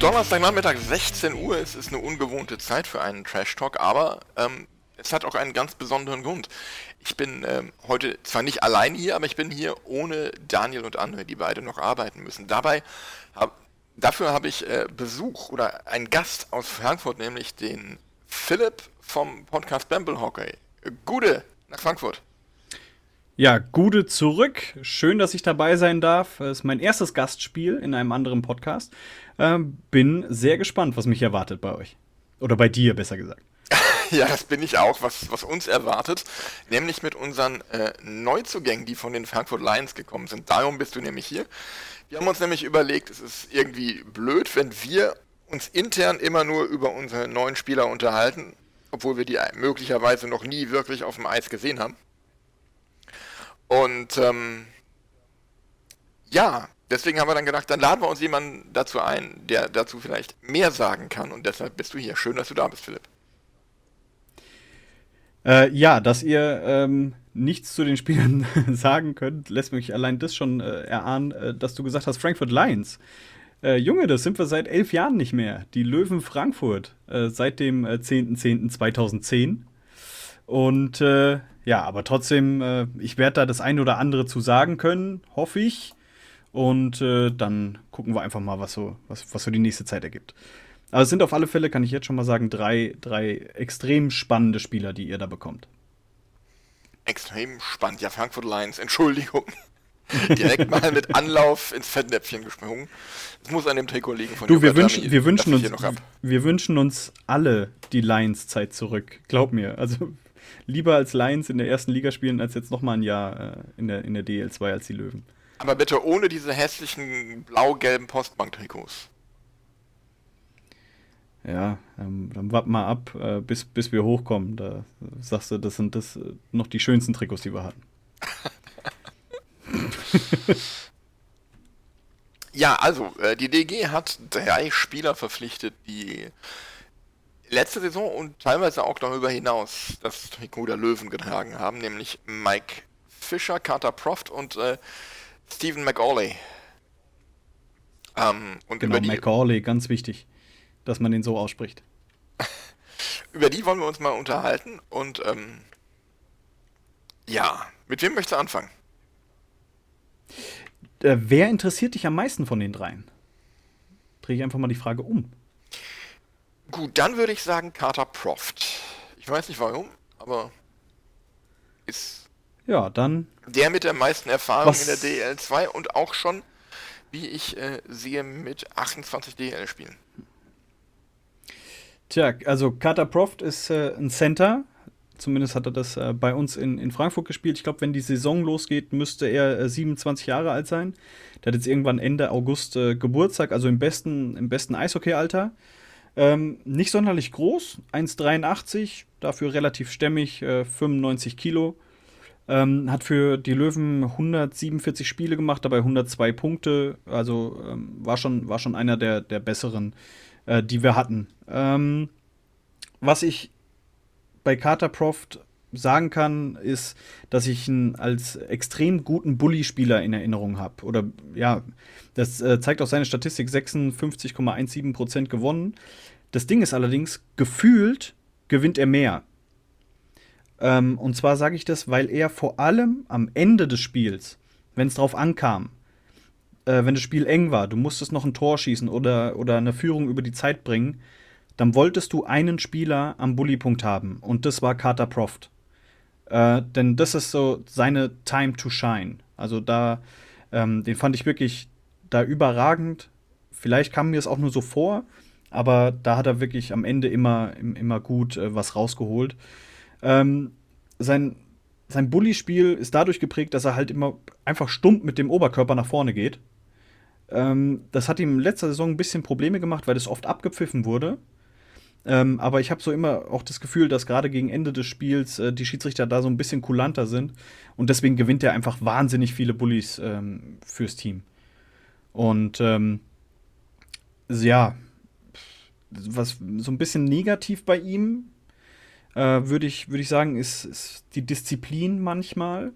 Donnerstagnachmittag 16 Uhr, es ist eine ungewohnte Zeit für einen Trash Talk, aber ähm, es hat auch einen ganz besonderen Grund. Ich bin ähm, heute zwar nicht allein hier, aber ich bin hier ohne Daniel und André, die beide noch arbeiten müssen. Dabei hab, dafür habe ich äh, Besuch oder einen Gast aus Frankfurt, nämlich den Philipp vom Podcast Bamble Hockey. Gude nach Frankfurt. Ja, Gude zurück. Schön, dass ich dabei sein darf. Es ist mein erstes Gastspiel in einem anderen Podcast. Ähm, bin sehr gespannt, was mich erwartet bei euch. Oder bei dir, besser gesagt. ja, das bin ich auch, was, was uns erwartet. Nämlich mit unseren äh, Neuzugängen, die von den Frankfurt Lions gekommen sind. Darum bist du nämlich hier. Wir haben uns nämlich überlegt, es ist irgendwie blöd, wenn wir uns intern immer nur über unsere neuen Spieler unterhalten, obwohl wir die möglicherweise noch nie wirklich auf dem Eis gesehen haben. Und ähm, ja, deswegen haben wir dann gedacht, dann laden wir uns jemanden dazu ein, der dazu vielleicht mehr sagen kann. Und deshalb bist du hier. Schön, dass du da bist, Philipp. Äh, ja, dass ihr ähm, nichts zu den Spielern sagen könnt, lässt mich allein das schon äh, erahnen, äh, dass du gesagt hast, Frankfurt Lions. Äh, Junge, das sind wir seit elf Jahren nicht mehr. Die Löwen Frankfurt äh, seit dem 10.10.2010. Äh, Und ja, aber trotzdem, äh, ich werde da das eine oder andere zu sagen können, hoffe ich. Und äh, dann gucken wir einfach mal, was so, was, was so die nächste Zeit ergibt. Aber es sind auf alle Fälle, kann ich jetzt schon mal sagen, drei, drei extrem spannende Spieler, die ihr da bekommt. Extrem spannend. Ja, Frankfurt Lions, Entschuldigung. Direkt mal mit Anlauf ins Fettnäpfchen gesprungen. Es muss an dem Trikot liegen von Du, wir, wünschen, wir, wünschen uns, wir wünschen uns alle die Lions-Zeit zurück. Glaub mir. Also lieber als Lions in der ersten Liga spielen, als jetzt nochmal ein Jahr äh, in, der, in der DL2 als die Löwen. Aber bitte ohne diese hässlichen blau-gelben Postbank-Trikots. Ja, ähm, dann warten wir ab, äh, bis, bis wir hochkommen. Da sagst du, das sind das äh, noch die schönsten Trikots, die wir hatten. ja, also, äh, die DG hat drei Spieler verpflichtet, die letzte Saison und teilweise auch darüber hinaus das Trikot der Löwen getragen haben, nämlich Mike Fischer, Carter Proft und äh, Stephen McAuley. Ähm, und genau, über die, McAuley, ganz wichtig, dass man den so ausspricht. über die wollen wir uns mal unterhalten und ähm, ja, mit wem möchtest du anfangen? Äh, wer interessiert dich am meisten von den dreien? Drehe ich einfach mal die Frage um. Gut, dann würde ich sagen Carter Proft. Ich weiß nicht warum, aber ist. Ja, dann. Der mit der meisten Erfahrung was? in der DL2 und auch schon, wie ich äh, sehe, mit 28 DL-Spielen. Tja, also Carter Proft ist äh, ein Center. Zumindest hat er das äh, bei uns in, in Frankfurt gespielt. Ich glaube, wenn die Saison losgeht, müsste er 27 äh, Jahre alt sein. Der hat jetzt irgendwann Ende August äh, Geburtstag, also im besten, im besten Eishockey-Alter. Ähm, nicht sonderlich groß, 1,83, dafür relativ stämmig, äh, 95 Kilo. Ähm, hat für die Löwen 147 Spiele gemacht, dabei 102 Punkte. Also ähm, war, schon, war schon einer der, der besseren, äh, die wir hatten. Ähm, was ich bei Carter Proft sagen kann, ist, dass ich ihn als extrem guten Bully-Spieler in Erinnerung habe. Oder ja, das äh, zeigt auch seine Statistik 56,17% gewonnen. Das Ding ist allerdings, gefühlt gewinnt er mehr. Ähm, und zwar sage ich das, weil er vor allem am Ende des Spiels, wenn es drauf ankam, äh, wenn das Spiel eng war, du musstest noch ein Tor schießen oder, oder eine Führung über die Zeit bringen, dann wolltest du einen Spieler am Bullypunkt haben. Und das war Carter Proft. Äh, denn das ist so seine Time to Shine. Also da, ähm, den fand ich wirklich da überragend. Vielleicht kam mir es auch nur so vor, aber da hat er wirklich am Ende immer, immer gut äh, was rausgeholt. Ähm, sein sein Bully-Spiel ist dadurch geprägt, dass er halt immer einfach stumpf mit dem Oberkörper nach vorne geht. Ähm, das hat ihm in letzter Saison ein bisschen Probleme gemacht, weil das oft abgepfiffen wurde. Ähm, aber ich habe so immer auch das Gefühl, dass gerade gegen Ende des Spiels äh, die Schiedsrichter da so ein bisschen kulanter sind. Und deswegen gewinnt er einfach wahnsinnig viele Bullies ähm, fürs Team. Und ähm, ja, was so ein bisschen negativ bei ihm, äh, würde ich, würd ich sagen, ist, ist die Disziplin manchmal.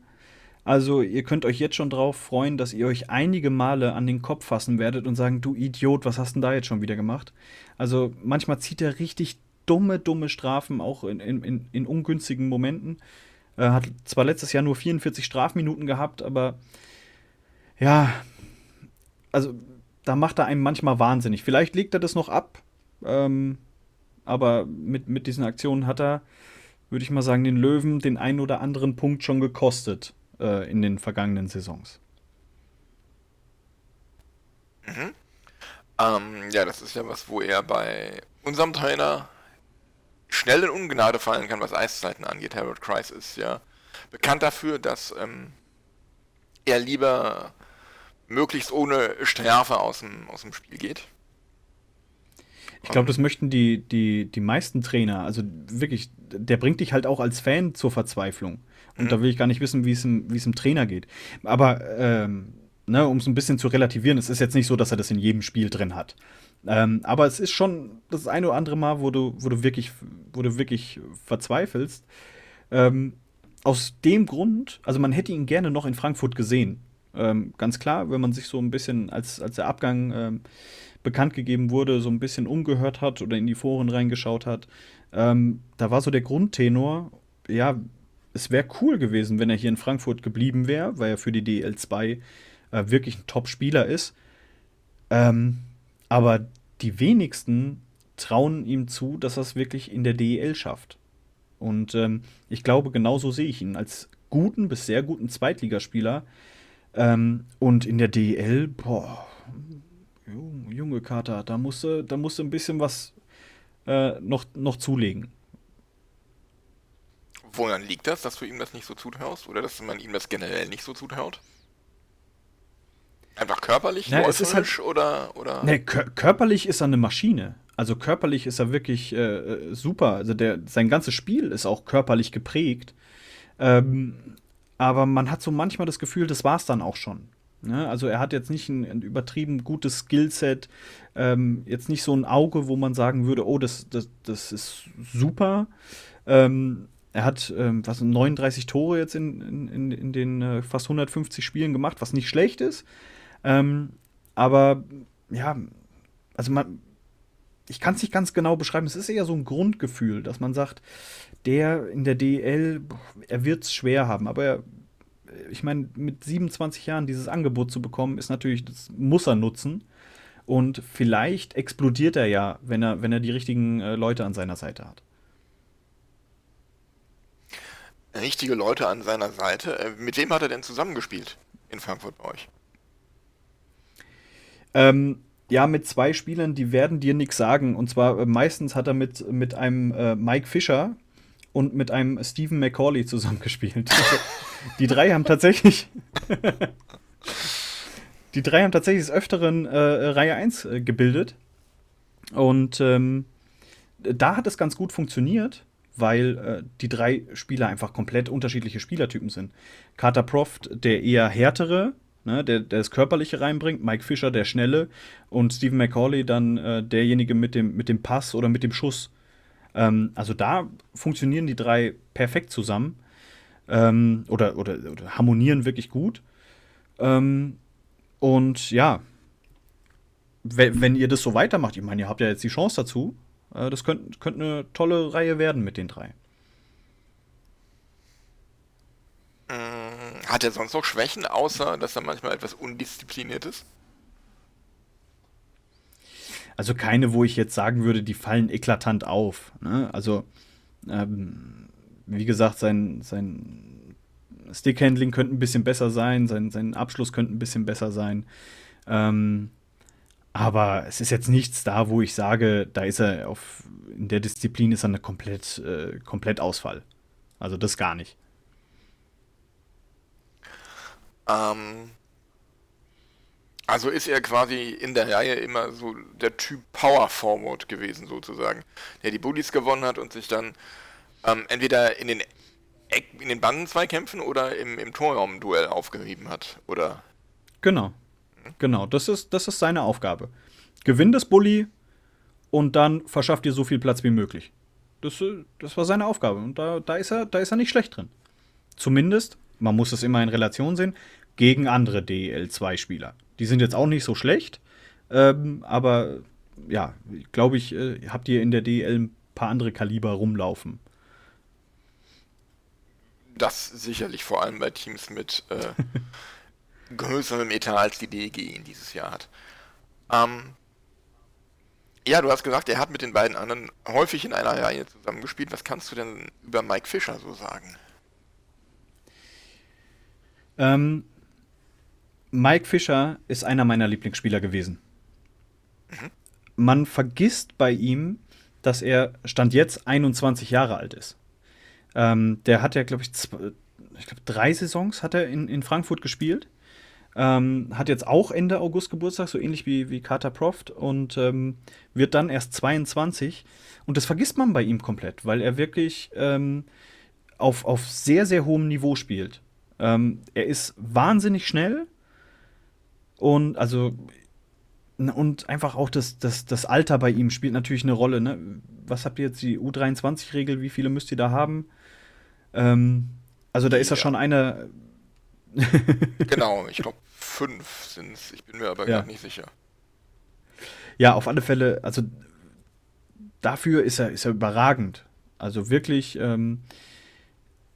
Also ihr könnt euch jetzt schon drauf freuen, dass ihr euch einige Male an den Kopf fassen werdet und sagen, du Idiot, was hast denn da jetzt schon wieder gemacht? Also manchmal zieht er richtig dumme, dumme Strafen, auch in, in, in ungünstigen Momenten. Er hat zwar letztes Jahr nur 44 Strafminuten gehabt, aber ja, also da macht er einem manchmal wahnsinnig. Vielleicht legt er das noch ab, ähm, aber mit, mit diesen Aktionen hat er, würde ich mal sagen, den Löwen den einen oder anderen Punkt schon gekostet äh, in den vergangenen Saisons. Mhm. Ähm, ja, das ist ja was, wo er bei unserem Trainer schnell in Ungnade fallen kann, was Eiszeiten angeht. Harold Kreis ist ja bekannt dafür, dass ähm, er lieber möglichst ohne Strafe aus dem, aus dem Spiel geht. Ich glaube, das möchten die, die, die meisten Trainer. Also wirklich, der bringt dich halt auch als Fan zur Verzweiflung. Und mhm. da will ich gar nicht wissen, wie es im, wie es im Trainer geht. Aber ähm, ne, um es ein bisschen zu relativieren, es ist jetzt nicht so, dass er das in jedem Spiel drin hat. Ähm, aber es ist schon das eine oder andere Mal, wo du, wo du wirklich, wo du wirklich verzweifelst. Ähm, aus dem Grund, also man hätte ihn gerne noch in Frankfurt gesehen. Ähm, ganz klar, wenn man sich so ein bisschen, als, als der Abgang ähm, bekannt gegeben wurde, so ein bisschen umgehört hat oder in die Foren reingeschaut hat, ähm, da war so der Grundtenor, ja, es wäre cool gewesen, wenn er hier in Frankfurt geblieben wäre, weil er für die DL2 äh, wirklich ein Top-Spieler ist. Ähm, aber die wenigsten trauen ihm zu, dass er es wirklich in der DEL schafft. Und ähm, ich glaube, genauso sehe ich ihn als guten bis sehr guten Zweitligaspieler. Ähm, und in der DEL, boah, junge Kater, da musste, da musste ein bisschen was äh, noch, noch zulegen. Woran liegt das, dass du ihm das nicht so zutraust? Oder dass man ihm das generell nicht so zutraut? Einfach körperlich, ja, es ist halt, oder, oder? Ne, körperlich ist er eine Maschine. Also körperlich ist er wirklich äh, äh, super. Also der, sein ganzes Spiel ist auch körperlich geprägt. Ähm, aber man hat so manchmal das Gefühl, das war es dann auch schon. Ne? Also er hat jetzt nicht ein, ein übertrieben gutes Skillset, ähm, jetzt nicht so ein Auge, wo man sagen würde, oh, das, das, das ist super. Ähm, er hat ähm, was 39 Tore jetzt in, in, in den äh, fast 150 Spielen gemacht, was nicht schlecht ist. Ähm, aber ja, also man, ich kann es nicht ganz genau beschreiben. Es ist eher so ein Grundgefühl, dass man sagt, der in der DL, er wird es schwer haben. Aber er, ich meine, mit 27 Jahren dieses Angebot zu bekommen, ist natürlich, das muss er nutzen. Und vielleicht explodiert er ja, wenn er, wenn er die richtigen äh, Leute an seiner Seite hat. Richtige Leute an seiner Seite. Äh, mit wem hat er denn zusammengespielt in Frankfurt bei euch? Ähm, ja, mit zwei Spielern, die werden dir nichts sagen. Und zwar äh, meistens hat er mit, mit einem äh, Mike Fischer und mit einem Stephen McCauley zusammengespielt. Also, die drei haben tatsächlich. die drei haben tatsächlich des Öfteren äh, Reihe 1 äh, gebildet. Und ähm, da hat es ganz gut funktioniert, weil äh, die drei Spieler einfach komplett unterschiedliche Spielertypen sind. Carter Proft, der eher härtere, ne, der, der das Körperliche reinbringt, Mike Fischer der Schnelle und Stephen McCauley dann äh, derjenige mit dem, mit dem Pass oder mit dem Schuss. Ähm, also da funktionieren die drei perfekt zusammen ähm, oder, oder, oder, harmonieren wirklich gut. Ähm, und ja, wenn, wenn ihr das so weitermacht, ich meine, ihr habt ja jetzt die Chance dazu, das könnte könnt eine tolle Reihe werden mit den drei. Hat er sonst noch Schwächen, außer dass er manchmal etwas undiszipliniert ist? Also keine, wo ich jetzt sagen würde, die fallen eklatant auf. Ne? Also, ähm, wie gesagt, sein, sein Stickhandling könnte ein bisschen besser sein, sein, sein Abschluss könnte ein bisschen besser sein. Ähm, aber es ist jetzt nichts da, wo ich sage, da ist er auf, in der Disziplin ist er eine komplett, äh, komplett Ausfall. Also das gar nicht. Ähm, Also ist er quasi in der Reihe immer so der Typ Power Forward gewesen, sozusagen, der die Bullies gewonnen hat und sich dann ähm, entweder in den Eck, in den Bandenzweikämpfen oder im, im Torraumduell aufgerieben hat, oder? Genau. Genau, das ist, das ist seine Aufgabe. Gewinn das Bully und dann verschafft dir so viel Platz wie möglich. Das, äh, das war seine Aufgabe und da, da, ist er, da ist er nicht schlecht drin. Zumindest, man muss es immer in Relation sehen, gegen andere DEL2-Spieler. Die sind jetzt auch nicht so schlecht, ähm, aber ja, glaube ich, äh, habt ihr in der DEL ein paar andere Kaliber rumlaufen. Das sicherlich, vor allem bei Teams mit äh, größerem Etat als die DEG in dieses Jahr hat. Ähm, ja, du hast gesagt, er hat mit den beiden anderen häufig in einer Reihe zusammengespielt. Was kannst du denn über Mike Fischer so sagen? Ähm, Mike Fischer ist einer meiner Lieblingsspieler gewesen. Mhm. Man vergisst bei ihm, dass er Stand jetzt 21 Jahre alt ist. Ähm, der hat ja, glaube ich, ich glaub, drei Saisons hat er in, in Frankfurt gespielt. Ähm, hat jetzt auch Ende August Geburtstag, so ähnlich wie, wie Carter Proft und ähm, wird dann erst 22. Und das vergisst man bei ihm komplett, weil er wirklich ähm, auf, auf sehr, sehr hohem Niveau spielt. Ähm, er ist wahnsinnig schnell, und also und einfach auch das, das, das Alter bei ihm spielt natürlich eine Rolle. Ne? Was habt ihr jetzt, die U23-Regel? Wie viele müsst ihr da haben? Ähm, also da ist ja schon eine. genau, ich glaube fünf sind es. Ich bin mir aber ja. gar nicht sicher. Ja, auf alle Fälle, also dafür ist er, ist er überragend. Also wirklich, ähm,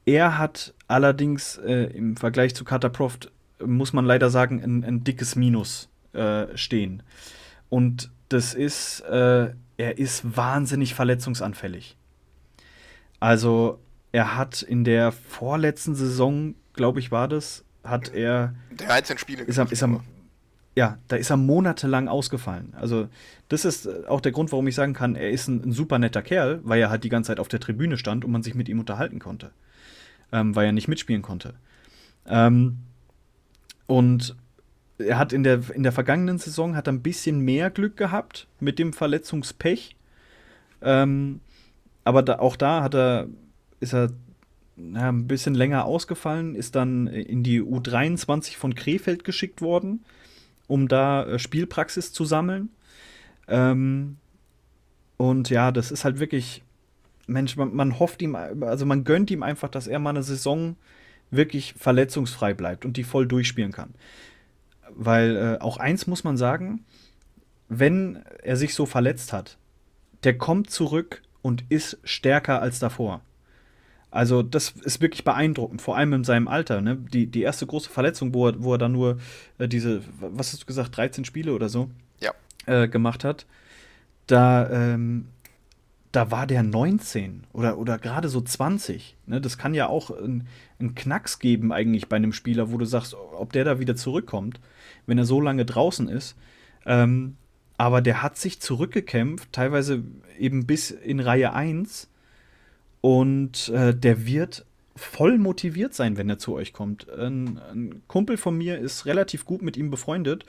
er hat allerdings äh, im Vergleich zu Carter Proft muss man leider sagen, ein, ein dickes Minus äh, stehen. Und das ist, äh, er ist wahnsinnig verletzungsanfällig. Also, er hat in der vorletzten Saison, glaube ich, war das, hat er. 13 Spiele. Ist er, ist er, ja, da ist er monatelang ausgefallen. Also, das ist äh, auch der Grund, warum ich sagen kann, er ist ein, ein super netter Kerl, weil er halt die ganze Zeit auf der Tribüne stand und man sich mit ihm unterhalten konnte. Ähm, weil er nicht mitspielen konnte. Ähm, und er hat in der, in der vergangenen Saison hat ein bisschen mehr Glück gehabt mit dem Verletzungspech. Ähm, aber da, auch da hat er, ist er ja, ein bisschen länger ausgefallen, ist dann in die U23 von Krefeld geschickt worden, um da äh, Spielpraxis zu sammeln. Ähm, und ja, das ist halt wirklich, Mensch, man, man, hofft ihm, also man gönnt ihm einfach, dass er mal eine Saison wirklich verletzungsfrei bleibt und die voll durchspielen kann. Weil äh, auch eins muss man sagen, wenn er sich so verletzt hat, der kommt zurück und ist stärker als davor. Also das ist wirklich beeindruckend, vor allem in seinem Alter. Ne? Die, die erste große Verletzung, wo er, wo er dann nur äh, diese, was hast du gesagt, 13 Spiele oder so ja. äh, gemacht hat, da ähm, da war der 19 oder, oder gerade so 20. Ne? Das kann ja auch einen Knacks geben eigentlich bei einem Spieler, wo du sagst, ob der da wieder zurückkommt, wenn er so lange draußen ist. Ähm, aber der hat sich zurückgekämpft, teilweise eben bis in Reihe 1. Und äh, der wird voll motiviert sein, wenn er zu euch kommt. Ein, ein Kumpel von mir ist relativ gut mit ihm befreundet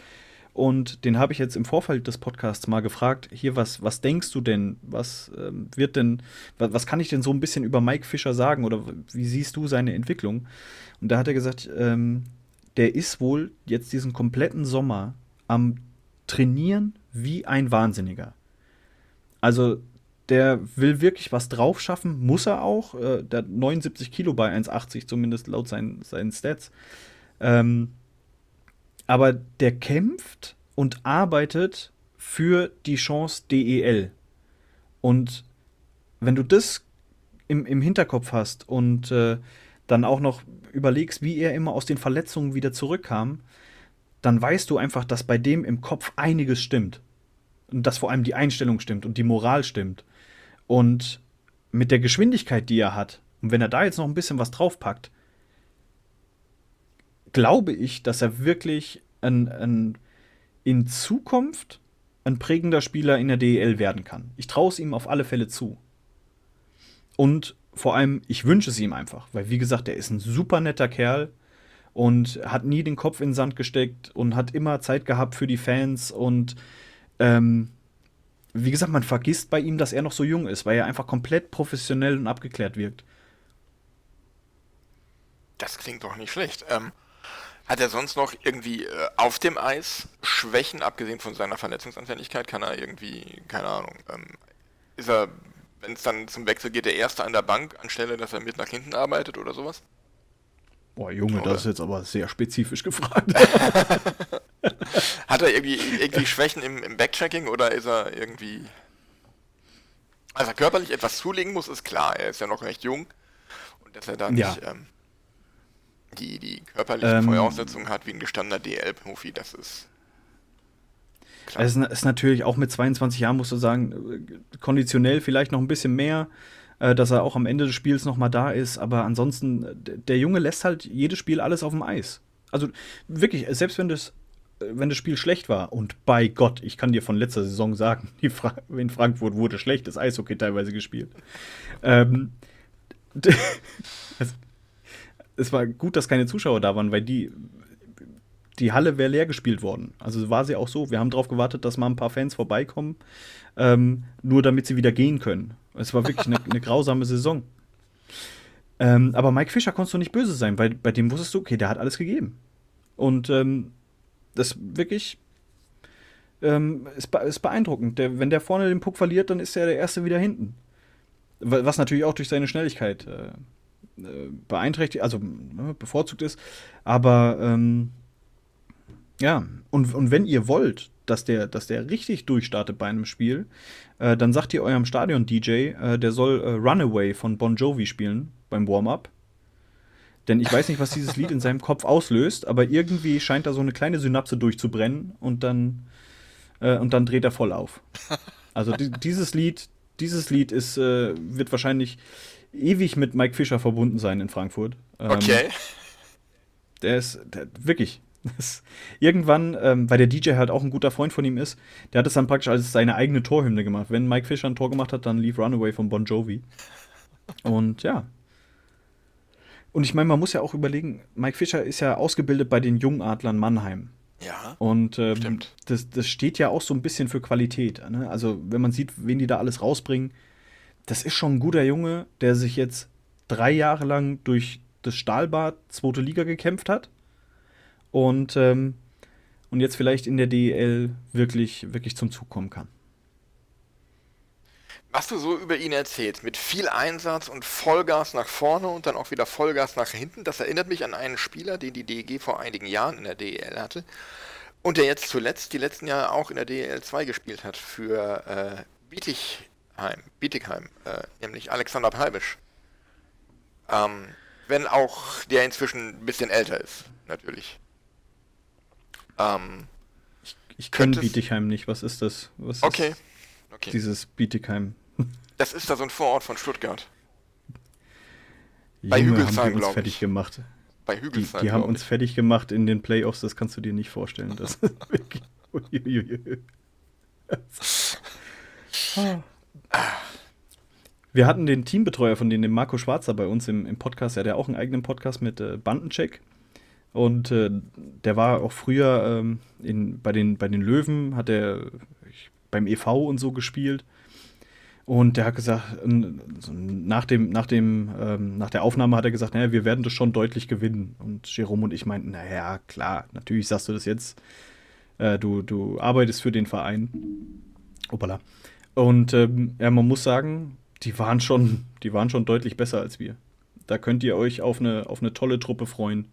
und den habe ich jetzt im Vorfeld des Podcasts mal gefragt, hier, was, was denkst du denn? Was ähm, wird denn, was, was, kann ich denn so ein bisschen über Mike Fischer sagen oder wie siehst du seine Entwicklung? Und da hat er gesagt, ähm, der ist wohl jetzt diesen kompletten Sommer am Trainieren wie ein Wahnsinniger. Also der will wirklich was drauf schaffen, muss er auch. Äh, der hat 79 Kilo bei 1,80 zumindest laut seinen, seinen Stats. Ähm, aber der kämpft und arbeitet für die Chance DEL. Und wenn du das im, im Hinterkopf hast und äh, dann auch noch überlegst, wie er immer aus den Verletzungen wieder zurückkam, dann weißt du einfach, dass bei dem im Kopf einiges stimmt. Und dass vor allem die Einstellung stimmt und die Moral stimmt. Und mit der Geschwindigkeit, die er hat, und wenn er da jetzt noch ein bisschen was draufpackt, glaube ich, dass er wirklich ein, ein, in Zukunft ein prägender Spieler in der DEL werden kann. Ich traue es ihm auf alle Fälle zu. Und vor allem, ich wünsche es ihm einfach, weil wie gesagt, er ist ein super netter Kerl und hat nie den Kopf in den Sand gesteckt und hat immer Zeit gehabt für die Fans und ähm, wie gesagt, man vergisst bei ihm, dass er noch so jung ist, weil er einfach komplett professionell und abgeklärt wirkt. Das klingt doch nicht schlecht. Ähm, hat er sonst noch irgendwie äh, auf dem Eis Schwächen, abgesehen von seiner Verletzungsanfälligkeit? Kann er irgendwie, keine Ahnung, ähm, ist er, wenn es dann zum Wechsel geht, der Erste an der Bank, anstelle, dass er mit nach hinten arbeitet oder sowas? Boah, Junge, oder? das ist jetzt aber sehr spezifisch gefragt. Hat er irgendwie, irgendwie Schwächen im, im Backtracking oder ist er irgendwie. Also körperlich etwas zulegen muss, ist klar. Er ist ja noch recht jung. Und dass er da nicht ja. ähm, die, die körperlichen ähm, Voraussetzungen hat wie ein gestandener DL-Profi, das ist. Klar. Es ist natürlich auch mit 22 Jahren, musst du sagen, konditionell vielleicht noch ein bisschen mehr, äh, dass er auch am Ende des Spiels noch mal da ist. Aber ansonsten, der Junge lässt halt jedes Spiel alles auf dem Eis. Also wirklich, selbst wenn das wenn das Spiel schlecht war, und bei Gott, ich kann dir von letzter Saison sagen, Fra in Frankfurt wurde schlechtes Eishockey teilweise gespielt. Ähm, es, es, war gut, dass keine Zuschauer da waren, weil die, die Halle wäre leer gespielt worden. Also war sie auch so. Wir haben darauf gewartet, dass mal ein paar Fans vorbeikommen, ähm, nur damit sie wieder gehen können. Es war wirklich eine, eine grausame Saison. Ähm, aber Mike Fischer konntest du nicht böse sein, weil bei dem wusstest du, okay, der hat alles gegeben. Und ähm, das wirklich ähm, ist, ist, beeindruckend. Der, wenn der vorne den Puck verliert, dann ist er der Erste wieder hinten. Was natürlich auch durch seine Schnelligkeit äh, äh beeinträchtigt, also ne, bevorzugt ist. Aber ähm, ja, und, und wenn ihr wollt, dass der, dass der richtig durchstartet bei einem Spiel, äh, dann sagt ihr eurem Stadion-DJ, äh, der soll äh, Runaway von Bon Jovi spielen beim Warm-up. Denn ich weiß nicht, was dieses Lied in seinem Kopf auslöst, aber irgendwie scheint da so eine kleine Synapse durchzubrennen und dann, äh, und dann dreht er voll auf. Also die, dieses Lied, dieses Lied ist, äh, wird wahrscheinlich ewig mit Mike Fischer verbunden sein in Frankfurt. Ähm, okay. Der ist der, wirklich. Das, irgendwann, ähm, weil der DJ halt auch ein guter Freund von ihm ist, der hat es dann praktisch als seine eigene Torhymne gemacht. Wenn Mike Fischer ein Tor gemacht hat, dann lief Runaway von Bon Jovi. Und ja, und ich meine, man muss ja auch überlegen, Mike Fischer ist ja ausgebildet bei den Jungadlern Mannheim. Ja. Und ähm, das, das steht ja auch so ein bisschen für Qualität. Ne? Also, wenn man sieht, wen die da alles rausbringen, das ist schon ein guter Junge, der sich jetzt drei Jahre lang durch das Stahlbad zweite Liga gekämpft hat. Und, ähm, und jetzt vielleicht in der DEL wirklich, wirklich zum Zug kommen kann was du so über ihn erzählst, mit viel Einsatz und Vollgas nach vorne und dann auch wieder Vollgas nach hinten, das erinnert mich an einen Spieler, den die DEG vor einigen Jahren in der DEL hatte und der jetzt zuletzt die letzten Jahre auch in der DEL 2 gespielt hat für äh, Bietigheim, Bietigheim äh, nämlich Alexander Palbisch. Ähm, wenn auch der inzwischen ein bisschen älter ist, natürlich. Ähm, ich ich kenne Bietigheim nicht, was ist das? Was okay. Ist Okay. Dieses Bietigheim. Das ist da so ein Vorort von Stuttgart. Bei Junge, Hügelsheim, haben die uns fertig ich. gemacht. Bei Hügelsheim. Die, die haben uns fertig gemacht in den Playoffs, das kannst du dir nicht vorstellen. Das Wir hatten den Teambetreuer von denen, den Marco Schwarzer, bei uns im, im Podcast. Er hat ja auch einen eigenen Podcast mit äh, Bandencheck. Und äh, der war auch früher ähm, in, bei, den, bei den Löwen, hat er beim EV und so gespielt. Und der hat gesagt, nach, dem, nach, dem, ähm, nach der Aufnahme hat er gesagt, naja, wir werden das schon deutlich gewinnen. Und Jerome und ich meinten, naja, klar, natürlich sagst du das jetzt. Äh, du, du arbeitest für den Verein. Opala. Und ähm, ja, man muss sagen, die waren schon, die waren schon deutlich besser als wir. Da könnt ihr euch auf eine, auf eine tolle Truppe freuen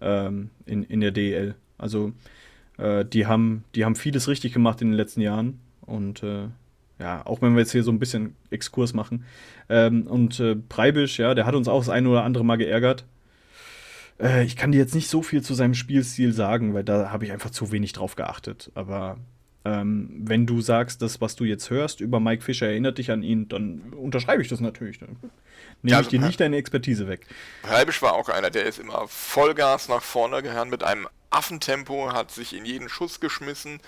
ähm, in, in der DEL. Also äh, die, haben, die haben vieles richtig gemacht in den letzten Jahren. Und äh, ja, auch wenn wir jetzt hier so ein bisschen Exkurs machen. Ähm, und äh, Preibisch, ja, der hat uns auch das eine oder andere Mal geärgert. Äh, ich kann dir jetzt nicht so viel zu seinem Spielstil sagen, weil da habe ich einfach zu wenig drauf geachtet. Aber ähm, wenn du sagst, das, was du jetzt hörst über Mike Fischer, erinnert dich an ihn, dann unterschreibe ich das natürlich. Dann nehme ich dir nicht deine Expertise weg. Preibisch war auch einer, der ist immer Vollgas nach vorne gehauen mit einem Affentempo, hat sich in jeden Schuss geschmissen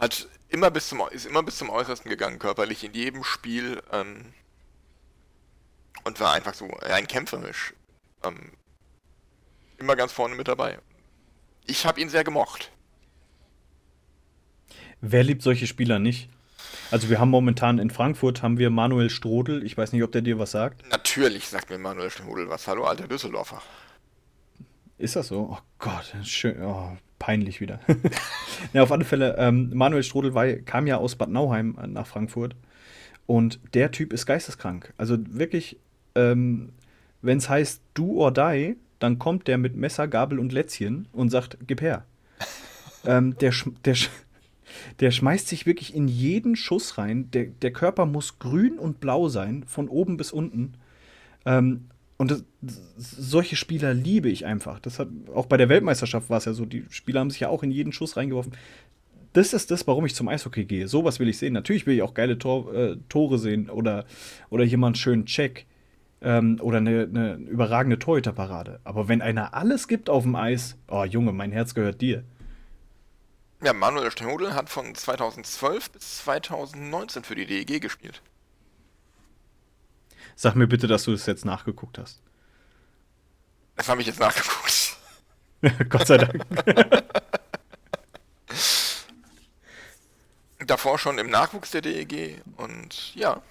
hat immer bis zum, ist immer bis zum Äußersten gegangen, körperlich in jedem Spiel ähm, und war einfach so rein kämpferisch. Ähm, immer ganz vorne mit dabei. Ich habe ihn sehr gemocht. Wer liebt solche Spieler nicht? Also wir haben momentan in Frankfurt haben wir Manuel Strodel. Ich weiß nicht, ob der dir was sagt. Natürlich sagt mir Manuel Strodel was. Hallo, alter Düsseldorfer. Ist das so? Oh Gott, schön, oh, peinlich wieder. ja, auf alle Fälle, ähm, Manuel Strodel war, kam ja aus Bad Nauheim äh, nach Frankfurt und der Typ ist geisteskrank. Also wirklich, ähm, wenn es heißt do or die, dann kommt der mit Messer, Gabel und Lätzchen und sagt, gib her. ähm, der, der, der schmeißt sich wirklich in jeden Schuss rein. Der, der Körper muss grün und blau sein, von oben bis unten. Ähm, und das, solche Spieler liebe ich einfach. Das hat, auch bei der Weltmeisterschaft war es ja so, die Spieler haben sich ja auch in jeden Schuss reingeworfen. Das ist das, warum ich zum Eishockey gehe. Sowas will ich sehen. Natürlich will ich auch geile Tor, äh, Tore sehen oder, oder jemand schönen Check ähm, oder eine, eine überragende Torhüterparade. Aber wenn einer alles gibt auf dem Eis, oh Junge, mein Herz gehört dir. Ja, Manuel Stengudel hat von 2012 bis 2019 für die DEG gespielt. Sag mir bitte, dass du es jetzt nachgeguckt hast. Das habe ich jetzt nachgeguckt. Gott sei Dank. Davor schon im Nachwuchs der DEG und ja.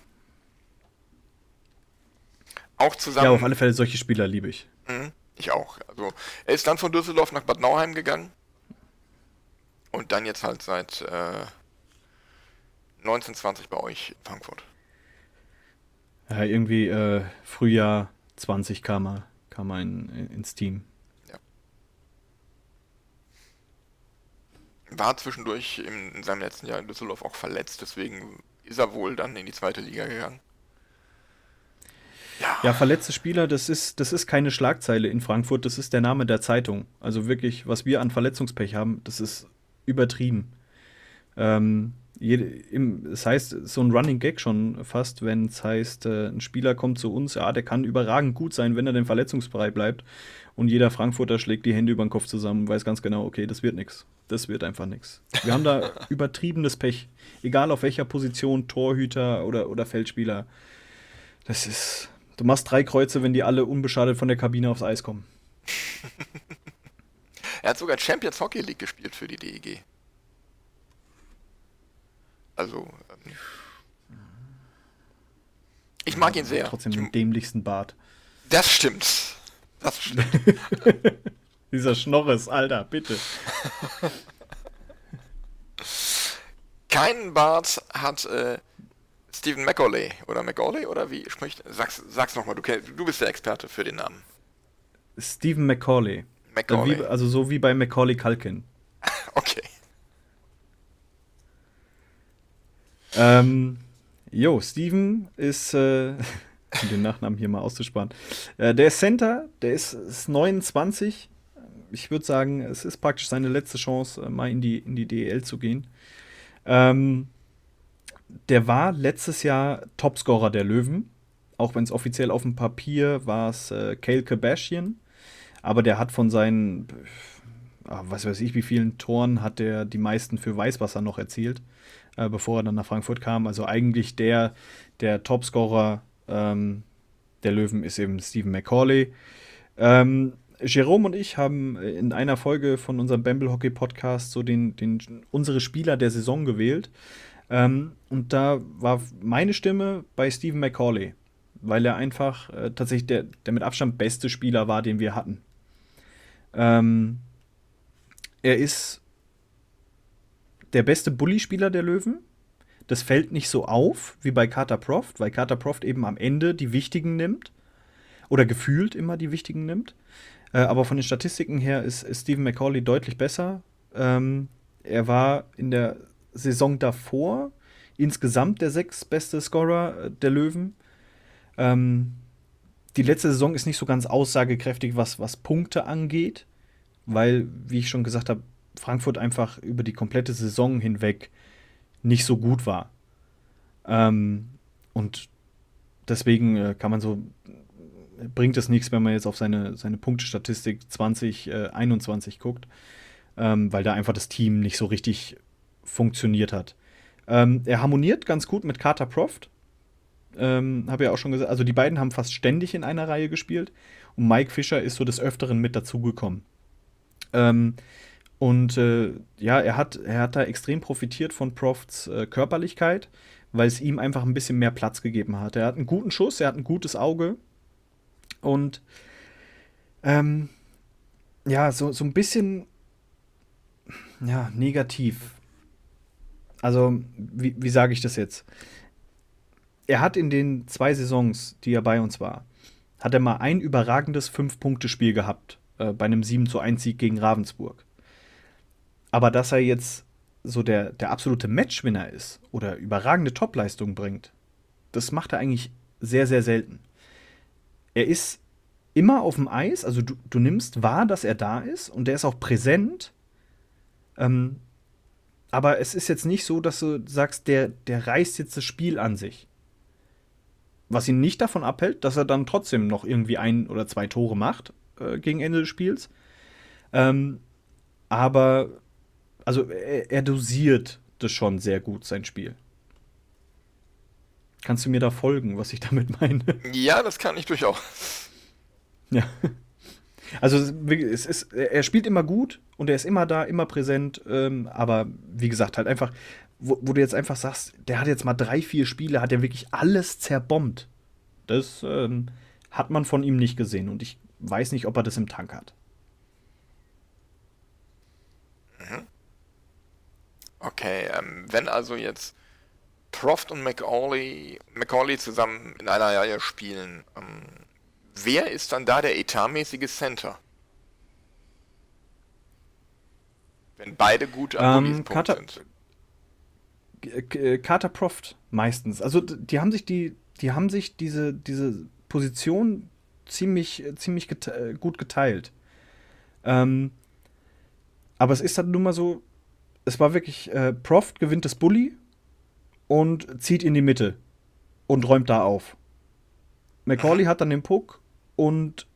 Auch zusammen. Ja, auf alle Fälle solche Spieler liebe ich. Mhm, ich auch. Also, er ist dann von Düsseldorf nach Bad Nauheim gegangen. Und dann jetzt halt seit äh, 1920 bei euch in Frankfurt. Ja, irgendwie äh, Frühjahr 20 kam er, kam er in, ins Team. Ja. War zwischendurch in, in seinem letzten Jahr in Düsseldorf auch verletzt, deswegen ist er wohl dann in die zweite Liga gegangen. Ja. ja, verletzte Spieler, das ist, das ist keine Schlagzeile in Frankfurt, das ist der Name der Zeitung. Also wirklich, was wir an Verletzungspech haben, das ist übertrieben. Ähm, es heißt, so ein Running Gag schon fast, wenn es heißt, äh, ein Spieler kommt zu uns, ja, der kann überragend gut sein, wenn er denn verletzungsfrei bleibt. Und jeder Frankfurter schlägt die Hände über den Kopf zusammen und weiß ganz genau, okay, das wird nichts. Das wird einfach nichts. Wir haben da übertriebenes Pech. Egal auf welcher Position, Torhüter oder, oder Feldspieler. Das ist. Du machst drei Kreuze, wenn die alle unbeschadet von der Kabine aufs Eis kommen. er hat sogar Champions Hockey League gespielt für die DEG. Also, ähm, ich mag ihn sehr. Trotzdem den dämlichsten Bart. Das stimmt. Das stimmt. Dieser Schnorres, Alter, bitte. Keinen Bart hat äh, Stephen McAuley oder McAuley oder wie spricht? Sag's, sag's nochmal, du, du bist der Experte für den Namen. Stephen McCauley. McCauley. also so wie bei Macaulay Culkin. okay. Ähm, jo, Steven ist, äh, um den Nachnamen hier mal auszusparen, äh, der ist Center, der ist, ist 29. Ich würde sagen, es ist praktisch seine letzte Chance, äh, mal in die, in die DEL zu gehen. Ähm, der war letztes Jahr Topscorer der Löwen. Auch wenn es offiziell auf dem Papier war es äh, Kale Kardashian. Aber der hat von seinen, äh, was weiß ich, wie vielen Toren hat der die meisten für Weißwasser noch erzielt äh, bevor er dann nach Frankfurt kam. Also eigentlich der, der Topscorer ähm, der Löwen ist eben Stephen McCauley. Ähm, Jerome und ich haben in einer Folge von unserem Bamble Hockey Podcast so den, den, unsere Spieler der Saison gewählt. Ähm, und da war meine Stimme bei Stephen McCauley, weil er einfach äh, tatsächlich der, der mit Abstand beste Spieler war, den wir hatten. Ähm, er ist der beste Bully-Spieler der Löwen. Das fällt nicht so auf wie bei Carter Proft, weil Carter Proft eben am Ende die wichtigen nimmt. Oder gefühlt immer die wichtigen nimmt. Äh, aber von den Statistiken her ist, ist Stephen McCauley deutlich besser. Ähm, er war in der Saison davor insgesamt der sechs beste Scorer äh, der Löwen. Ähm, die letzte Saison ist nicht so ganz aussagekräftig, was, was Punkte angeht, weil, wie ich schon gesagt habe, Frankfurt einfach über die komplette Saison hinweg nicht so gut war. Ähm, und deswegen äh, kann man so, bringt es nichts, wenn man jetzt auf seine, seine Punktestatistik 2021 äh, guckt, ähm, weil da einfach das Team nicht so richtig funktioniert hat. Ähm, er harmoniert ganz gut mit Carter Proft. Ähm, Habe ja auch schon gesagt, also die beiden haben fast ständig in einer Reihe gespielt und Mike Fischer ist so des Öfteren mit dazugekommen. Ähm, und äh, ja, er hat, er hat da extrem profitiert von Profts äh, Körperlichkeit, weil es ihm einfach ein bisschen mehr Platz gegeben hat. Er hat einen guten Schuss, er hat ein gutes Auge und ähm, ja, so, so ein bisschen ja, negativ. Also, wie, wie sage ich das jetzt? Er hat in den zwei Saisons, die er bei uns war, hat er mal ein überragendes Fünf-Punkte-Spiel gehabt, äh, bei einem 7 zu 1 Sieg gegen Ravensburg. Aber dass er jetzt so der, der absolute Matchwinner ist oder überragende Topleistungen bringt, das macht er eigentlich sehr, sehr selten. Er ist immer auf dem Eis, also du, du nimmst wahr, dass er da ist und der ist auch präsent. Ähm, aber es ist jetzt nicht so, dass du sagst, der, der reißt jetzt das Spiel an sich. Was ihn nicht davon abhält, dass er dann trotzdem noch irgendwie ein oder zwei Tore macht äh, gegen Ende des Spiels. Ähm, aber also er, er dosiert das schon sehr gut, sein Spiel. Kannst du mir da folgen, was ich damit meine? Ja, das kann ich durchaus. Ja. Also es ist, er spielt immer gut und er ist immer da, immer präsent. Ähm, aber wie gesagt, halt einfach, wo, wo, du jetzt einfach sagst, der hat jetzt mal drei, vier Spiele, hat er wirklich alles zerbombt. Das ähm, hat man von ihm nicht gesehen und ich weiß nicht, ob er das im Tank hat. Mhm. Okay, ähm, wenn also jetzt Proft und McAuley, McAuley zusammen in einer Reihe spielen, ähm, wer ist dann da der etatmäßige Center? Wenn beide gut am ähm, Carter, sind. Äh, Carter Proft meistens. Also die haben sich die, die haben sich diese, diese Position ziemlich, ziemlich gete gut geteilt. Ähm, aber es ist dann nun mal so, es war wirklich, äh, Proft gewinnt das Bully und zieht in die Mitte und räumt da auf. Macaulay hat dann den Puck und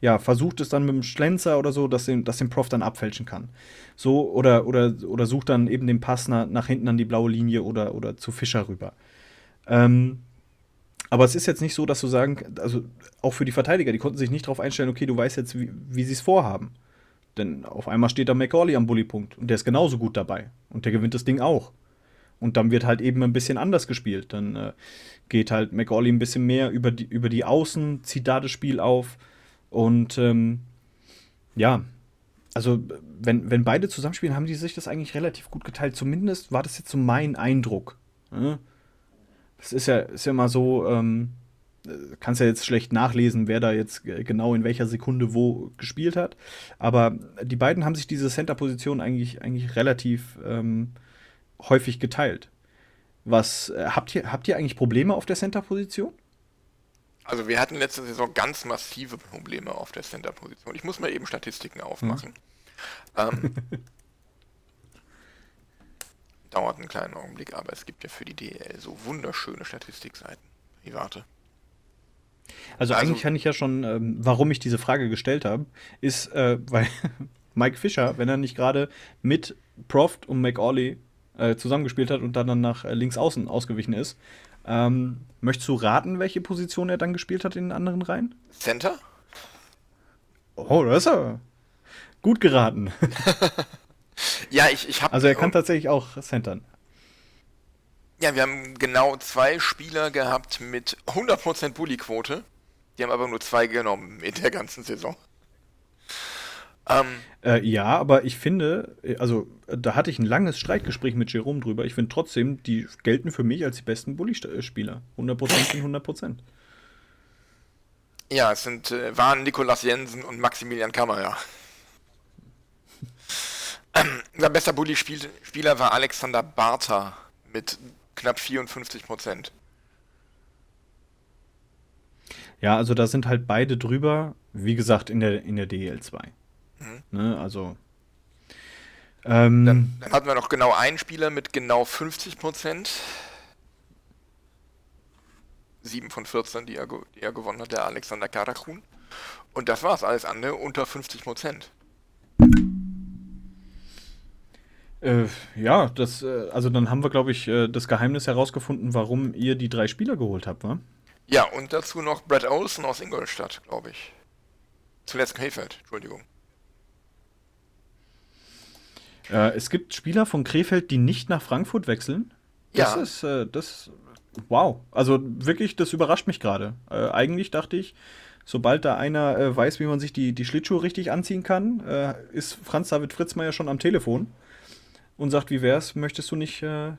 ja, versucht es dann mit dem Schlenzer oder so, dass den, dass den Prof dann abfälschen kann. So, oder, oder, oder sucht dann eben den Pass nach, nach hinten an die blaue Linie oder, oder zu Fischer rüber. Ähm, aber es ist jetzt nicht so, dass du sagen, also auch für die Verteidiger, die konnten sich nicht darauf einstellen, okay, du weißt jetzt, wie, wie sie es vorhaben. Denn auf einmal steht da McCauley am Bullypunkt und der ist genauso gut dabei. Und der gewinnt das Ding auch. Und dann wird halt eben ein bisschen anders gespielt. Dann äh, geht halt McCauley ein bisschen mehr über die, über die Außen, zieht da das Spiel auf. Und ähm, ja, also wenn, wenn beide zusammenspielen, haben die sich das eigentlich relativ gut geteilt. Zumindest war das jetzt so mein Eindruck. Ne? Das ist ja, ist ja mal so, ähm, kannst ja jetzt schlecht nachlesen, wer da jetzt genau in welcher Sekunde wo gespielt hat. Aber die beiden haben sich diese Center-Position eigentlich, eigentlich relativ ähm, häufig geteilt. Was äh, habt ihr, habt ihr eigentlich Probleme auf der Center-Position? Also wir hatten letzte Saison ganz massive Probleme auf der Center-Position. Ich muss mal eben Statistiken aufmachen. Hm. Ähm, dauert einen kleinen Augenblick, aber es gibt ja für die DL so wunderschöne Statistikseiten. Ich warte. Also, also eigentlich kann ich ja schon, ähm, warum ich diese Frage gestellt habe, ist, äh, weil Mike Fischer, wenn er nicht gerade mit Proft und McAuley äh, zusammengespielt hat und dann, dann nach äh, links außen ausgewichen ist, ähm, möchtest du raten, welche Position er dann gespielt hat in den anderen Reihen? Center? Oh, das ist er. Gut geraten. ja, ich, ich habe. Also er kann tatsächlich auch centern. Ja, wir haben genau zwei Spieler gehabt mit 100% Bully-Quote. Die haben aber nur zwei genommen in der ganzen Saison. Ähm, äh, ja, aber ich finde, also da hatte ich ein langes Streitgespräch mit Jerome drüber. Ich finde trotzdem, die gelten für mich als die besten Bully-Spieler. 100% sind 100%. Ja, es sind, äh, waren Nikolas Jensen und Maximilian Kammer, ja. Ähm, unser bester Bully-Spieler war Alexander Bartha mit knapp 54 Prozent. Ja, also da sind halt beide drüber, wie gesagt, in der, in der DL2. Mhm. Ne, also. Ähm, dann, dann, hatten wir noch genau einen Spieler mit genau 50 Prozent. 7 von 14, die er, die er gewonnen hat, der Alexander Karakun. Und das war's, alles andere unter 50 Prozent. Äh, ja, das, äh, also dann haben wir, glaube ich, äh, das Geheimnis herausgefunden, warum ihr die drei Spieler geholt habt, wa? Ja, und dazu noch Brad Olsen aus Ingolstadt, glaube ich. Zuletzt Krefeld, Entschuldigung. Äh, es gibt Spieler von Krefeld, die nicht nach Frankfurt wechseln. Das Ja. ist, äh, das, wow. Also wirklich, das überrascht mich gerade. Äh, eigentlich dachte ich, sobald da einer äh, weiß, wie man sich die, die Schlittschuhe richtig anziehen kann, ist Franz David Fritzmeier schon am Telefon und sagt, wie wär's, möchtest du nicht äh,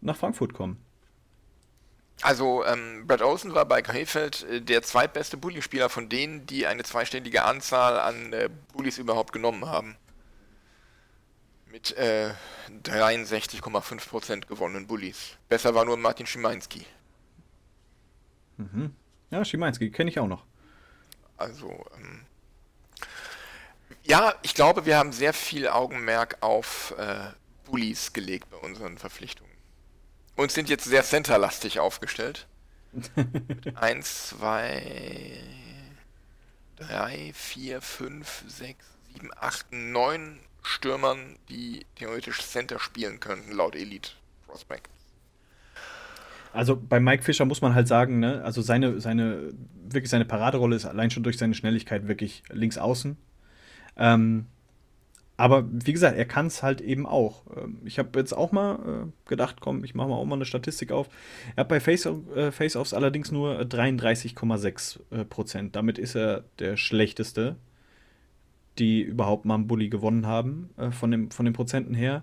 nach Frankfurt kommen? Also, ähm, Brad Olsen war bei Krefeld äh, der zweitbeste Bully-Spieler von denen, die eine zweistellige Anzahl an äh, Bullies überhaupt genommen haben. Mit äh, 63,5% gewonnenen Bullies. Besser war nur Martin Schimanski. Ja, Schimanski, kenne ich auch noch. Also, ähm, ja, ich glaube, wir haben sehr viel Augenmerk auf äh, Bullies gelegt bei unseren Verpflichtungen. Und sind jetzt sehr centerlastig aufgestellt. Mit 1, 2, 3, 4, 5, 6, 7, 8, 9 Stürmern, die theoretisch Center spielen könnten, laut Elite Prospect. Also bei Mike Fischer muss man halt sagen, ne, also seine, seine, wirklich seine Paraderolle ist allein schon durch seine Schnelligkeit wirklich links außen. Ähm, aber wie gesagt, er kann es halt eben auch. Ähm, ich habe jetzt auch mal äh, gedacht, komm, ich mache mal auch mal eine Statistik auf. Er hat bei äh, Face-Offs allerdings nur äh, 33,6 äh, Prozent. Damit ist er der schlechteste, die überhaupt mal einen Bully gewonnen haben, von, dem, von den Prozenten her.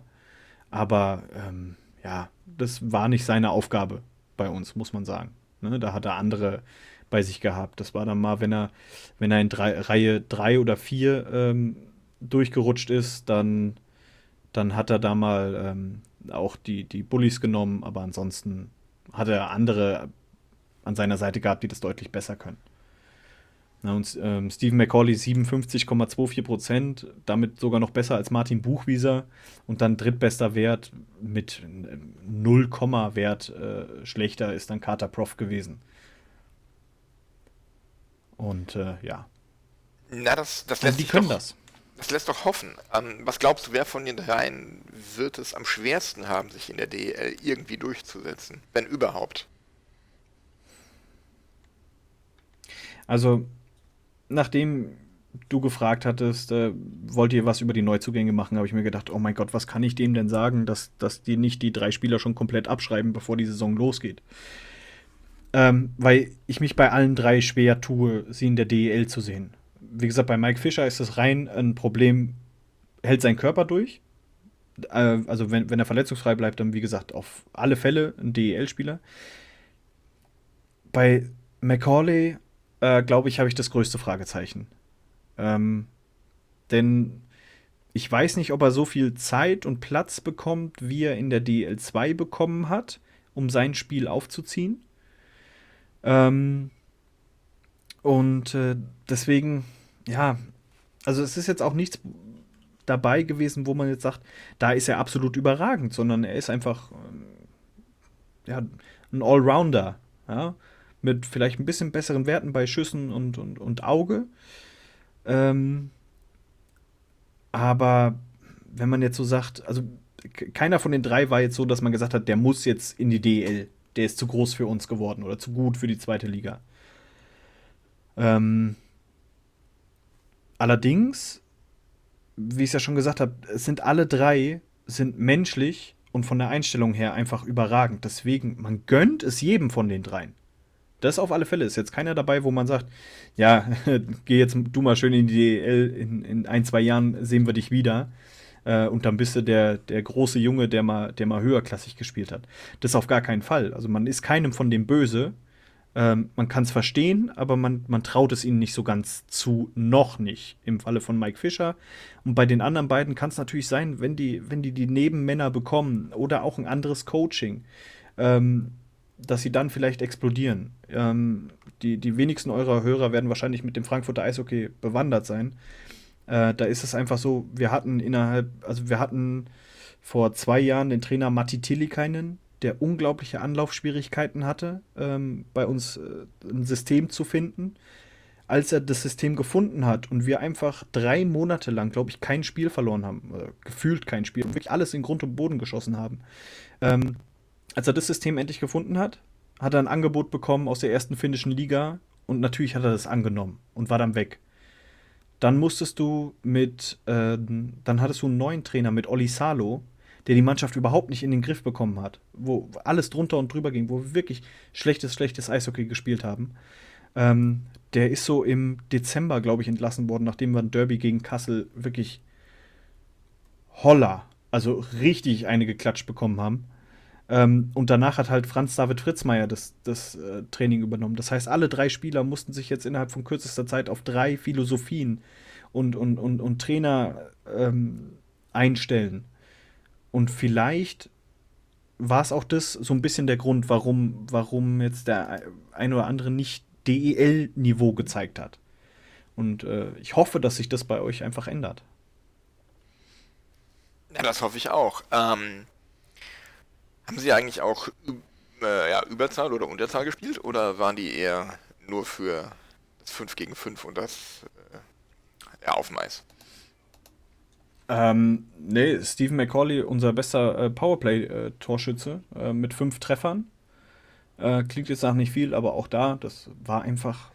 Aber ähm, ja, das war nicht seine Aufgabe bei uns, muss man sagen. Ne, da hat er andere bei sich gehabt. Das war dann mal, wenn er, wenn er in drei, Reihe 3 oder 4 ähm, durchgerutscht ist, dann, dann hat er da mal ähm, auch die, die Bullies genommen, aber ansonsten hat er andere an seiner Seite gehabt, die das deutlich besser können. Na, und ähm, Stephen McCauley 57,24 Prozent, damit sogar noch besser als Martin Buchwieser und dann drittbester Wert mit 0, Wert äh, schlechter ist dann Carter Prof gewesen. Und äh, ja, Na, das, das also lässt die sich können doch, das. Das lässt doch hoffen. Ähm, was glaubst du, wer von den dreien wird es am schwersten haben, sich in der DEL irgendwie durchzusetzen? Wenn überhaupt. Also, nachdem du gefragt hattest, äh, wollt ihr was über die Neuzugänge machen, habe ich mir gedacht, oh mein Gott, was kann ich dem denn sagen, dass, dass die nicht die drei Spieler schon komplett abschreiben, bevor die Saison losgeht? Ähm, weil ich mich bei allen drei schwer tue, sie in der DEL zu sehen. Wie gesagt, bei Mike Fischer ist es rein ein Problem, hält sein Körper durch. Äh, also, wenn, wenn er verletzungsfrei bleibt, dann wie gesagt, auf alle Fälle ein DEL-Spieler. Bei Macaulay äh, glaube ich, habe ich das größte Fragezeichen. Ähm, denn ich weiß nicht, ob er so viel Zeit und Platz bekommt, wie er in der DL2 bekommen hat, um sein Spiel aufzuziehen. Ähm, und äh, deswegen, ja, also es ist jetzt auch nichts dabei gewesen, wo man jetzt sagt, da ist er absolut überragend, sondern er ist einfach ähm, ja, ein Allrounder, ja, mit vielleicht ein bisschen besseren Werten bei Schüssen und, und, und Auge. Ähm, aber wenn man jetzt so sagt, also keiner von den drei war jetzt so, dass man gesagt hat, der muss jetzt in die DL. Der ist zu groß für uns geworden oder zu gut für die zweite Liga. Ähm, allerdings, wie ich es ja schon gesagt habe, es sind alle drei sind menschlich und von der Einstellung her einfach überragend. Deswegen, man gönnt es jedem von den dreien. Das auf alle Fälle ist jetzt keiner dabei, wo man sagt, ja, geh jetzt du mal schön in die DL, in, in ein, zwei Jahren sehen wir dich wieder. Äh, und dann bist du der, der große Junge, der mal, der mal höherklassig gespielt hat. Das auf gar keinen Fall. Also man ist keinem von dem böse. Ähm, man kann es verstehen, aber man, man traut es ihnen nicht so ganz zu, noch nicht. Im Falle von Mike Fischer. Und bei den anderen beiden kann es natürlich sein, wenn die, wenn die die Nebenmänner bekommen oder auch ein anderes Coaching, ähm, dass sie dann vielleicht explodieren. Ähm, die, die wenigsten eurer Hörer werden wahrscheinlich mit dem Frankfurter Eishockey bewandert sein. Äh, da ist es einfach so, wir hatten innerhalb, also wir hatten vor zwei Jahren den Trainer Matti Tillikainen, der unglaubliche Anlaufschwierigkeiten hatte, ähm, bei uns äh, ein System zu finden. als er das System gefunden hat und wir einfach drei Monate lang, glaube ich, kein Spiel verloren haben, äh, gefühlt kein Spiel, und wirklich alles in Grund und Boden geschossen haben. Ähm, als er das System endlich gefunden hat, hat er ein Angebot bekommen aus der ersten finnischen Liga und natürlich hat er das angenommen und war dann weg. Dann musstest du mit, äh, dann hattest du einen neuen Trainer mit Olli Salo, der die Mannschaft überhaupt nicht in den Griff bekommen hat, wo alles drunter und drüber ging, wo wir wirklich schlechtes, schlechtes Eishockey gespielt haben. Ähm, der ist so im Dezember, glaube ich, entlassen worden, nachdem wir ein Derby gegen Kassel wirklich holla, also richtig eine geklatscht bekommen haben. Ähm, und danach hat halt Franz David Fritzmeier das, das äh, Training übernommen. Das heißt, alle drei Spieler mussten sich jetzt innerhalb von kürzester Zeit auf drei Philosophien und, und, und, und Trainer ähm, einstellen. Und vielleicht war es auch das so ein bisschen der Grund, warum, warum jetzt der ein oder andere nicht DEL-Niveau gezeigt hat. Und äh, ich hoffe, dass sich das bei euch einfach ändert. Ja, das hoffe ich auch. Ähm, haben Sie eigentlich auch äh, ja, Überzahl oder Unterzahl gespielt oder waren die eher nur für das 5 gegen 5 und das äh, ja, auf dem Eis? Ähm, nee, Stephen McCauley, unser bester äh, Powerplay-Torschütze äh, mit fünf Treffern. Äh, klingt jetzt nach nicht viel, aber auch da, das war einfach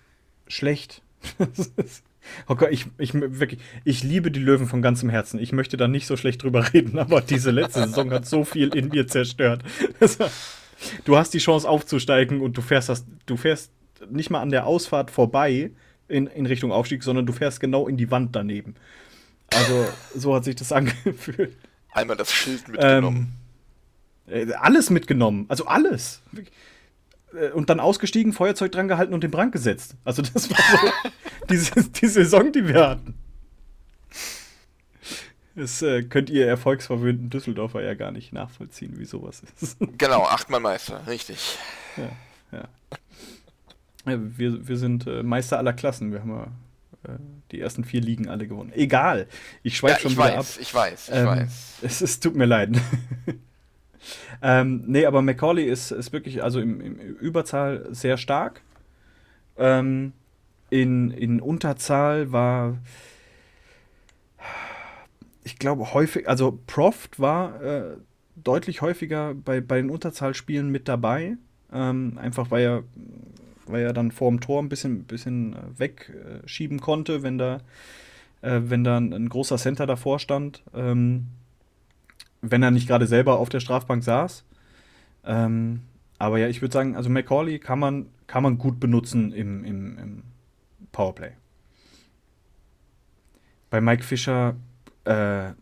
schlecht. oh Gott, ich, ich, wirklich, ich liebe die Löwen von ganzem Herzen. Ich möchte da nicht so schlecht drüber reden, aber diese letzte Saison hat so viel in mir zerstört. du hast die Chance aufzusteigen und du fährst das, du fährst nicht mal an der Ausfahrt vorbei in, in Richtung Aufstieg, sondern du fährst genau in die Wand daneben. Also, so hat sich das angefühlt. Einmal das Schild mitgenommen. Ähm, alles mitgenommen. Also alles. Äh, und dann ausgestiegen, Feuerzeug dran gehalten und den Brand gesetzt. Also das war so die, die Saison, die wir hatten. Das äh, könnt ihr erfolgsverwöhnten Düsseldorfer ja gar nicht nachvollziehen, wie sowas ist. Genau, achtmal Meister, richtig. Ja, ja. ja wir, wir sind äh, Meister aller Klassen. Wir haben ja äh, die ersten vier Ligen alle gewonnen. Egal, ich schweife ja, schon wieder weiß, ab. Ich weiß, ich ähm, weiß. Es, es tut mir leid. Ähm, nee, aber Macaulay ist, ist wirklich, also im, im Überzahl sehr stark. Ähm, in, in Unterzahl war, ich glaube, häufig, also Proft war äh, deutlich häufiger bei, bei den Unterzahlspielen mit dabei. Ähm, einfach weil er, weil er dann vor dem Tor ein bisschen, bisschen äh, wegschieben konnte, wenn da, äh, wenn da ein, ein, großer Center davor stand. Ähm, wenn er nicht gerade selber auf der Strafbank saß. Ähm, aber ja, ich würde sagen, also Macaulay kann man, kann man gut benutzen im, im, im Powerplay. Bei Mike Fischer, äh,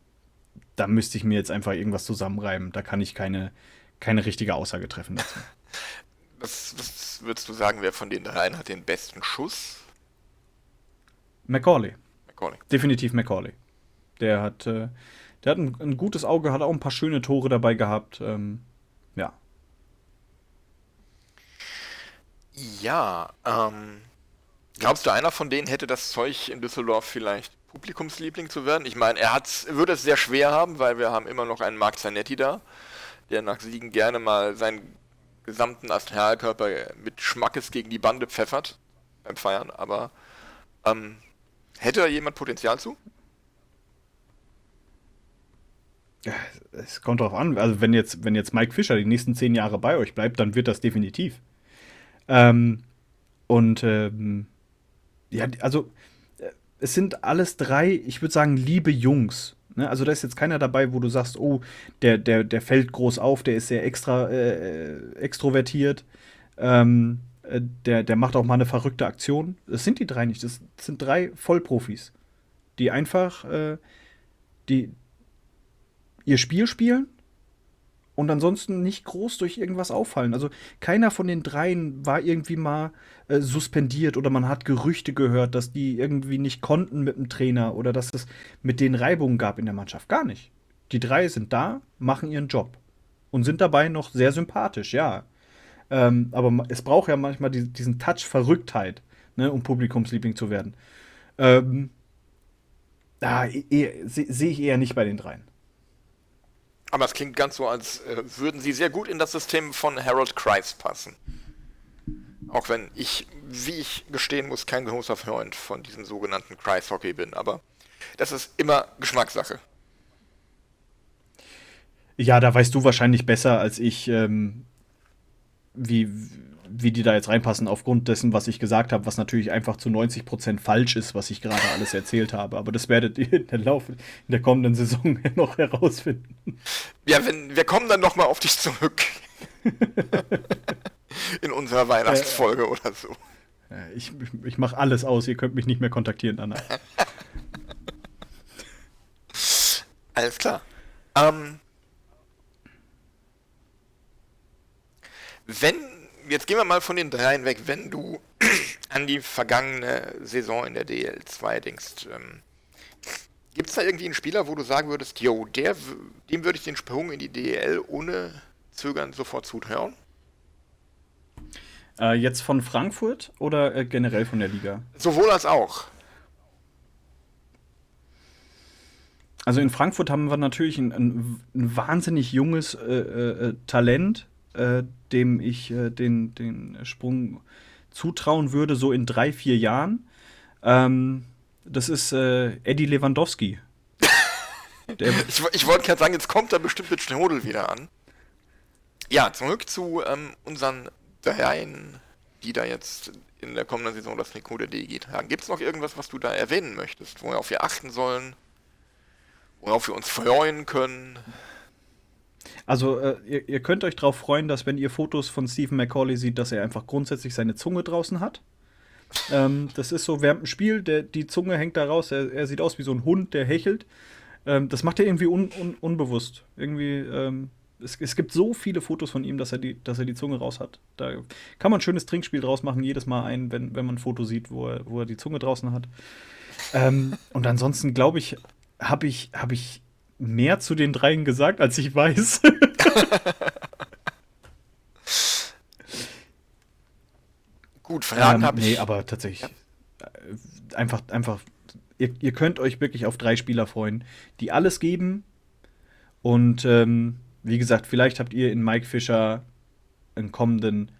da müsste ich mir jetzt einfach irgendwas zusammenreiben. Da kann ich keine, keine richtige Aussage treffen dazu. Was, was würdest du sagen, wer von den dreien hat den besten Schuss? Macaulay. Macaulay. Definitiv Macaulay. Der hat, äh, der hat ein, ein, gutes Auge, hat auch ein paar schöne Tore dabei gehabt. Ähm, ja. Ja, ähm, glaubst du, einer von denen hätte das Zeug in Düsseldorf vielleicht Publikumsliebling zu werden? Ich meine, er hat's, würde es sehr schwer haben, weil wir haben immer noch einen Marc Zanetti da, der nach Siegen gerne mal seinen gesamten Astralkörper mit Schmackes gegen die Bande pfeffert beim Feiern, aber ähm, hätte da jemand Potenzial zu? Es kommt drauf an. Also, wenn jetzt, wenn jetzt Mike Fischer die nächsten zehn Jahre bei euch bleibt, dann wird das definitiv. Ähm, und ähm, ja, also äh, es sind alles drei, ich würde sagen, liebe Jungs. Ne? Also da ist jetzt keiner dabei, wo du sagst, oh, der, der, der fällt groß auf, der ist sehr extra äh, äh extrovertiert. Ähm, äh, der, der macht auch mal eine verrückte Aktion. Das sind die drei nicht. Das sind drei Vollprofis, die einfach äh, die, ihr Spiel spielen und ansonsten nicht groß durch irgendwas auffallen. Also keiner von den dreien war irgendwie mal äh, suspendiert oder man hat Gerüchte gehört, dass die irgendwie nicht konnten mit dem Trainer oder dass es mit den Reibungen gab in der Mannschaft. Gar nicht. Die drei sind da, machen ihren Job und sind dabei noch sehr sympathisch, ja. Ähm, aber es braucht ja manchmal die, diesen Touch Verrücktheit, ne, um Publikumsliebling zu werden. Ähm, da sehe seh ich eher nicht bei den dreien. Aber es klingt ganz so, als äh, würden sie sehr gut in das System von Harold Kreis passen. Auch wenn ich, wie ich gestehen muss, kein großer Freund von diesem sogenannten Kreis Hockey bin, aber das ist immer Geschmackssache. Ja, da weißt du wahrscheinlich besser als ich, ähm, wie, wie die da jetzt reinpassen, aufgrund dessen, was ich gesagt habe, was natürlich einfach zu 90% falsch ist, was ich gerade alles erzählt habe. Aber das werdet ihr in der, Lauf, in der kommenden Saison noch herausfinden. Ja, wenn, wir kommen dann nochmal auf dich zurück. in unserer Weihnachtsfolge äh, oder so. Ich, ich mache alles aus, ihr könnt mich nicht mehr kontaktieren danach. Alles klar. Ähm, wenn, jetzt gehen wir mal von den dreien weg, wenn du an die vergangene Saison in der DL2 denkst, ähm, gibt es da irgendwie einen Spieler, wo du sagen würdest, yo, der, dem würde ich den Sprung in die DL ohne Zögern sofort zutrauen? Äh, jetzt von Frankfurt oder äh, generell von der Liga? Sowohl als auch. Also in Frankfurt haben wir natürlich ein, ein, ein wahnsinnig junges äh, äh Talent, äh, dem ich äh, den, den Sprung zutrauen würde, so in drei, vier Jahren. Ähm, das ist Eddie Lewandowski. ich, ich wollte gerade sagen, jetzt kommt er bestimmt mit Schnodel wieder an. Ja, zurück zu ähm, unseren dreien, die da jetzt in der kommenden Saison das Trikot der DEG tragen. Gibt es noch irgendwas, was du da erwähnen möchtest, worauf wir achten sollen, worauf wir uns freuen können? Also, äh, ihr, ihr, könnt euch darauf freuen, dass wenn ihr Fotos von Stephen McCauley seht, dass er einfach grundsätzlich seine Zunge draußen hat. ähm, das ist so während dem Spiel, der, die Zunge hängt da raus, er, er sieht aus wie so ein Hund, der hechelt. Ähm, das macht er irgendwie un, un, unbewusst. Irgendwie, ähm, es, es, gibt so viele Fotos von ihm, dass er, die, dass er die Zunge raus hat. Da kann man ein schönes Trinkspiel draus machen, jedes Mal ein, wenn, wenn man ein Foto sieht, wo er, wo er die Zunge draußen hat. Ähm, und ansonsten, glaube ich, habe ich, hab ich mehr zu den dreien gesagt, als ich weiß. Gut, Fragen ähm, habe ich. Nee, aber tatsächlich. Ja. Äh, einfach, einfach, ihr, ihr, könnt euch wirklich auf drei Spieler freuen, die alles geben. Und ähm, wie gesagt, vielleicht habt ihr in Mike Fischer einen kommenden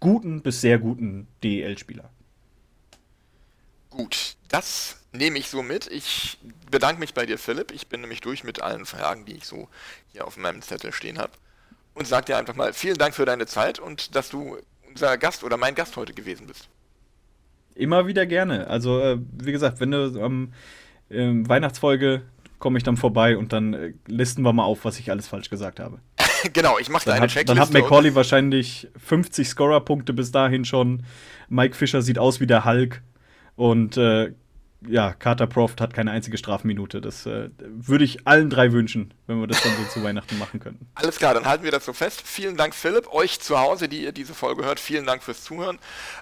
guten bis sehr guten DEL-Spieler. Gut, das nehme ich so mit. Ich bedanke mich bei dir, Philipp. Ich bin nämlich durch mit allen Fragen, die ich so hier auf meinem Zettel stehen habe. Und sag dir einfach mal vielen Dank für deine Zeit und dass du unser Gast oder mein Gast heute gewesen bist. Immer wieder gerne. Also, äh, wie gesagt, wenn du am ähm, Weihnachtsfolge komme ich dann vorbei und dann äh, listen wir mal auf, was ich alles falsch gesagt habe. genau, ich mache da eine hat, Checkliste. Dann hat McCauley wahrscheinlich 50 Scorer-Punkte bis dahin schon. Mike Fischer sieht aus wie der Hulk. Und äh, ja, Carter Proft hat keine einzige Strafminute. Das äh, würde ich allen drei wünschen, wenn wir das dann so zu Weihnachten machen könnten. Alles klar, dann halten wir das so fest. Vielen Dank, Philipp. Euch zu Hause, die ihr diese Folge hört, vielen Dank fürs Zuhören.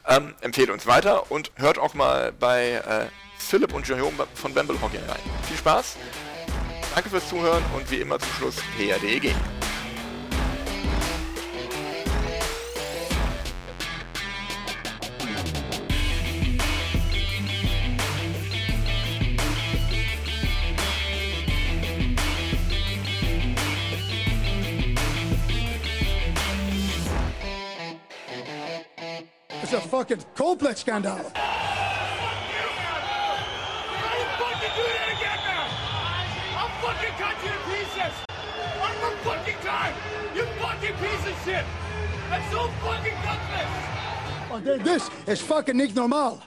Ähm, empfehlt uns weiter und hört auch mal bei äh, Philipp und Jerome von Bamble Hockey rein. Viel Spaß, danke fürs Zuhören und wie immer zum Schluss PRDG. It's a fucking complet scandal. I'm fucking cut you to pieces! One more fucking time! You fucking piece of shit! That's so fucking gutless! Oh, this is fucking normal.